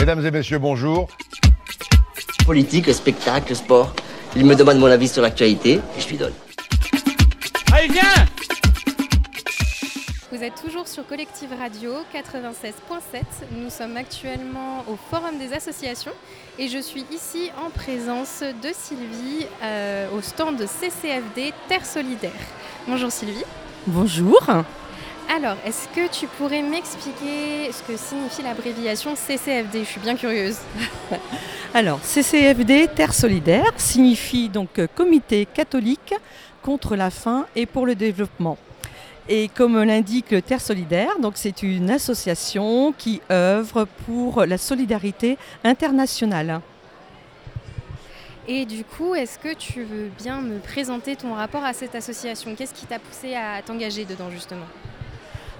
Mesdames et messieurs, bonjour. Politique, spectacle, sport. Il me demande mon avis sur l'actualité et je lui donne. Allez, viens Vous êtes toujours sur Collective Radio 96.7. Nous sommes actuellement au Forum des associations et je suis ici en présence de Sylvie euh, au stand de CCFD Terre Solidaire. Bonjour Sylvie. Bonjour. Alors, est-ce que tu pourrais m'expliquer ce que signifie l'abréviation CCFD Je suis bien curieuse. Alors, CCFD Terre Solidaire signifie donc euh, Comité catholique contre la faim et pour le développement. Et comme l'indique le Terre Solidaire, donc c'est une association qui œuvre pour la solidarité internationale. Et du coup, est-ce que tu veux bien me présenter ton rapport à cette association? Qu'est-ce qui t'a poussé à t'engager dedans justement?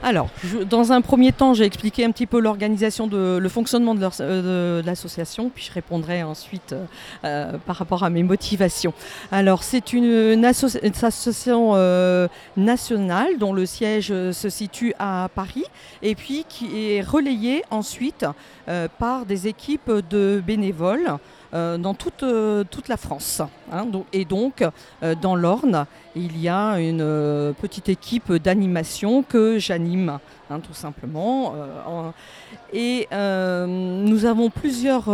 Alors, dans un premier temps, j'ai expliqué un petit peu l'organisation, de, le fonctionnement de, euh, l'association, puis je répondrai ensuite euh, euh, par rapport à mes motivations. Alors, c'est une, une asso- une association nationale dont le siège se situe à Paris et puis qui est relayée ensuite par des équipes de bénévoles. Euh, dans toute, euh, toute la France. hein. Et donc, euh, dans l'Orne, il y a une petite équipe d'animation que j'anime, hein, tout simplement. en- et nous avons plusieurs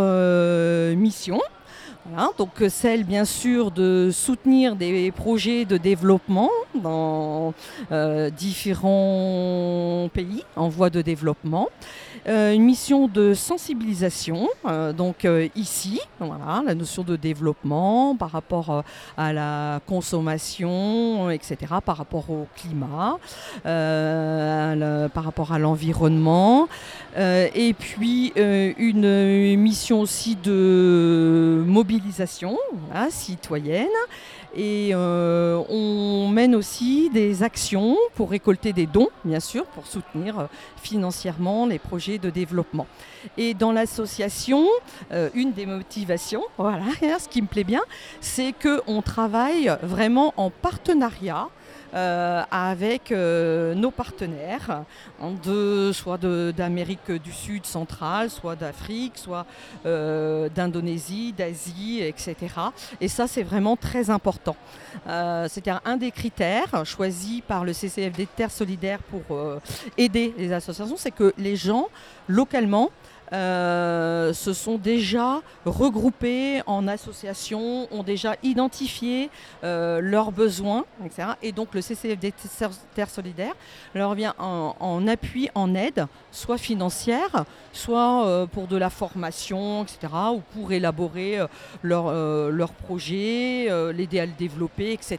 missions. Donc celle bien sûr de soutenir des projets de développement dans différents pays en voie de développement. Euh, une mission de sensibilisation, euh, donc euh, ici, voilà, la notion de développement par rapport à la consommation, etc., par rapport au climat, par rapport à l'environnement, et puis une mission aussi de mobilisation citoyenne. Et euh, on mène aussi des actions pour récolter des dons, bien sûr, pour soutenir euh, financièrement les projets de développement. Et dans l'association, euh, une des motivations, voilà, ce qui me plaît bien, c'est qu'on travaille vraiment en partenariat avec euh, nos partenaires, hein, soit d'Amérique du Sud centrale, soit d'Afrique, soit euh, d'Indonésie, d'Asie, etc. Et ça, c'est vraiment très important. Euh, C'était un des critères choisis par le CCFD Terre Solidaire pour euh, aider les associations, c'est que les gens, localement, euh, se sont déjà regroupés en associations, ont déjà identifié euh, leurs besoins, etc. Et donc le CCFD Terre- Solidaire leur vient en, appui, en aide, soit financière, soit euh, pour de la formation, etc. ou pour élaborer leur, leur projet, l'aider à le développer, etc.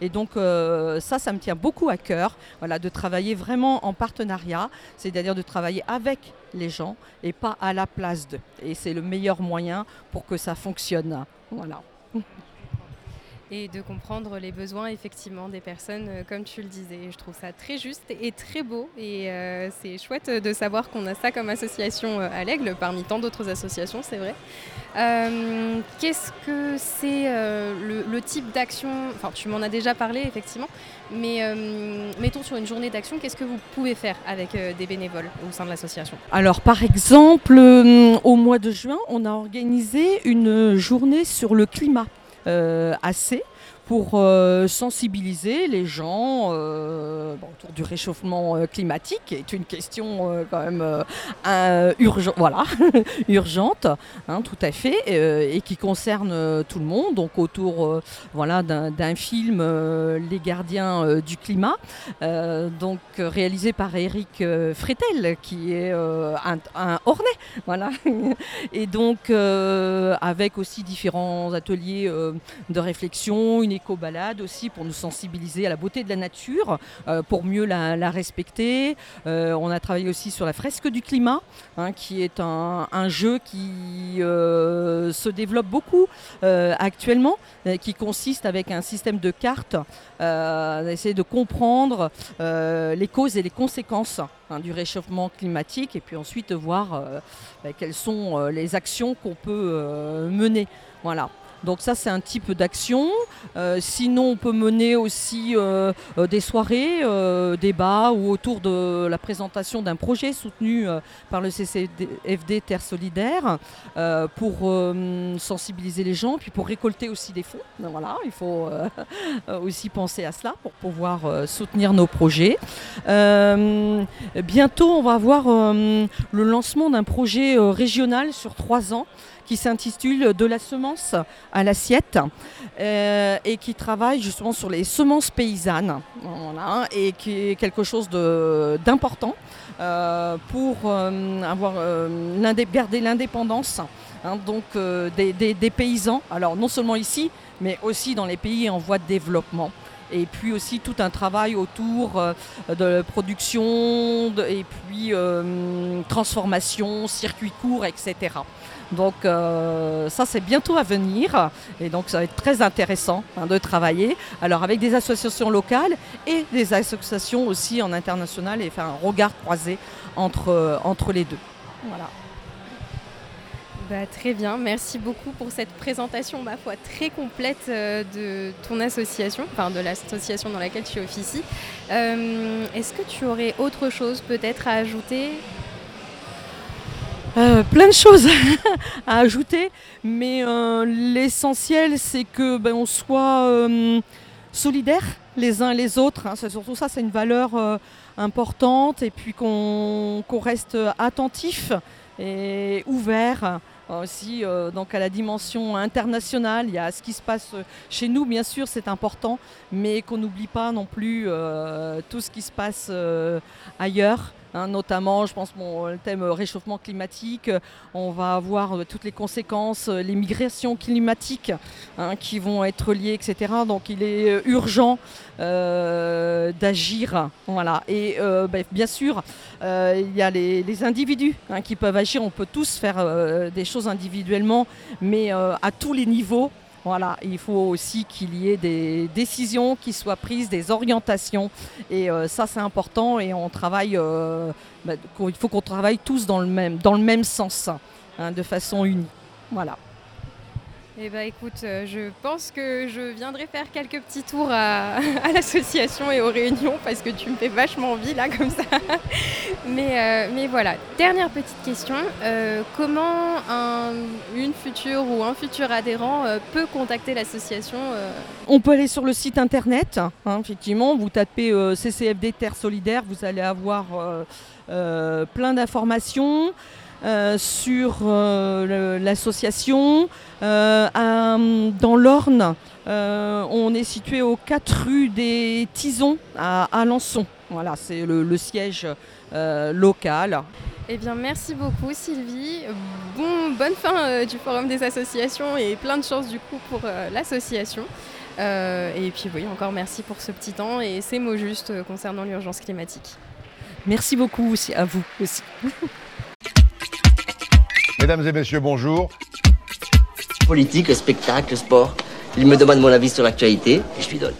Et donc ça, ça me tient beaucoup à cœur, voilà, de travailler vraiment en partenariat, c'est-à-dire de travailler avec les gens et pas à la place d'eux. Et c'est le meilleur moyen pour que ça fonctionne. Voilà. Et de comprendre les besoins effectivement des personnes, euh, comme tu le disais. Je trouve ça très juste et très beau. Et euh, c'est chouette de savoir qu'on a ça comme association euh, à l'Aigle, parmi tant d'autres associations, c'est vrai. Qu'est-ce que c'est le, le type d'action? Enfin, tu m'en as déjà parlé effectivement, mais mettons sur une journée d'action, qu'est-ce que vous pouvez faire avec des bénévoles au sein de l'association? Alors par exemple, au mois de juin, on a organisé une journée sur le climat assez pour euh, sensibiliser les gens euh, autour du réchauffement euh, climatique, qui est une question quand même euh, un- urgent- voilà, urgente, hein, tout à fait, et qui concerne tout le monde. Donc autour voilà, d'un film, Les gardiens du climat, donc réalisé par Eric Fretel, qui est un, un voilà. Et donc avec aussi différents ateliers de réflexion, une éco-balade aussi pour nous sensibiliser à la beauté de la nature, euh, pour mieux la, respecter. Euh, on a travaillé aussi sur la fresque du climat, hein, qui est un, jeu qui euh, se développe beaucoup actuellement, qui consiste avec un système de cartes, euh, d'essayer de comprendre les causes et les conséquences hein, du réchauffement climatique, et puis ensuite voir bah, quelles sont les actions qu'on peut mener. Voilà. Donc ça, c'est un type d'action. Euh, sinon, on peut mener aussi euh, euh, des soirées, euh, débats ou autour de la présentation d'un projet soutenu par le CCFD Terre Solidaire pour sensibiliser les gens, puis pour récolter aussi des fonds. Donc Voilà, il faut aussi penser à cela pour pouvoir soutenir nos projets. Bientôt, on va avoir le lancement d'un projet régional sur trois ans qui s'intitule De la semence à l'assiette euh, et qui travaille justement sur les semences paysannes et qui est quelque chose d'important euh, pour euh, avoir, garder l'indépendance hein, des- des paysans, alors non seulement ici, mais aussi dans les pays en voie de développement. Et puis aussi tout un travail autour euh, de production et puis euh, transformation, circuit court, etc. Donc euh, ça c'est bientôt à venir et donc ça va être très intéressant hein, de travailler. Alors avec des associations locales et des associations aussi en international et faire un regard croisé entre, entre les deux. Voilà. Bah, très bien, merci beaucoup pour cette présentation, ma foi, très complète euh, de ton association, enfin de l'association dans laquelle tu officies. Euh, Est-ce que tu aurais autre chose peut-être à ajouter? Euh, plein de choses à ajouter, mais l'essentiel c'est que ben, on soit solidaires les uns les autres. hein. C'est surtout ça, c'est une valeur importante, et puis qu'on qu'on reste attentif et ouvert aussi euh, donc à la dimension internationale. Il y a ce qui se passe chez nous, bien sûr, c'est important, mais qu'on n'oublie pas non plus euh, tout ce qui se passe euh, ailleurs. Hein, notamment, je pense, le thème euh, réchauffement climatique, euh, on va avoir euh, toutes les conséquences, les migrations climatiques hein, qui vont être liées, etc. Donc il est urgent d'agir. Voilà. Et bien sûr, il y a les, individus hein, qui peuvent agir. On peut tous faire des choses individuellement, mais à tous les niveaux. Voilà, il faut aussi qu'il y ait des décisions qui soient prises, des orientations, et euh, ça c'est important. Et on travaille, euh, bah, il faut qu'on travaille tous dans le même, dans le même sens, hein, de façon unie. Voilà. Eh ben écoute, euh, je pense que je viendrai faire quelques petits tours à, l'association et aux réunions parce que tu me fais vachement envie là comme ça. mais, euh, mais voilà, dernière petite question. Euh, comment un- une future ou un futur adhérent peut contacter l'association On peut aller sur le site internet, hein, effectivement, vous tapez CCFD Terre Solidaire, vous allez avoir plein d'informations euh, sur euh, l'association. Euh, dans l'Orne, euh, on est situé aux 4 rue des Tisons à Alençon. Voilà, c'est le, le siège euh, local. Eh bien, merci beaucoup Sylvie. Bon, bonne fin euh, du forum des associations et plein de chance du coup pour euh, l'association. Euh, et puis oui, encore merci pour ce petit temps et ces mots justes concernant l'urgence climatique. Merci beaucoup aussi à vous aussi. Mesdames et messieurs, bonjour. Politique, spectacle, sport. Il me demande mon avis sur l'actualité et je lui donne.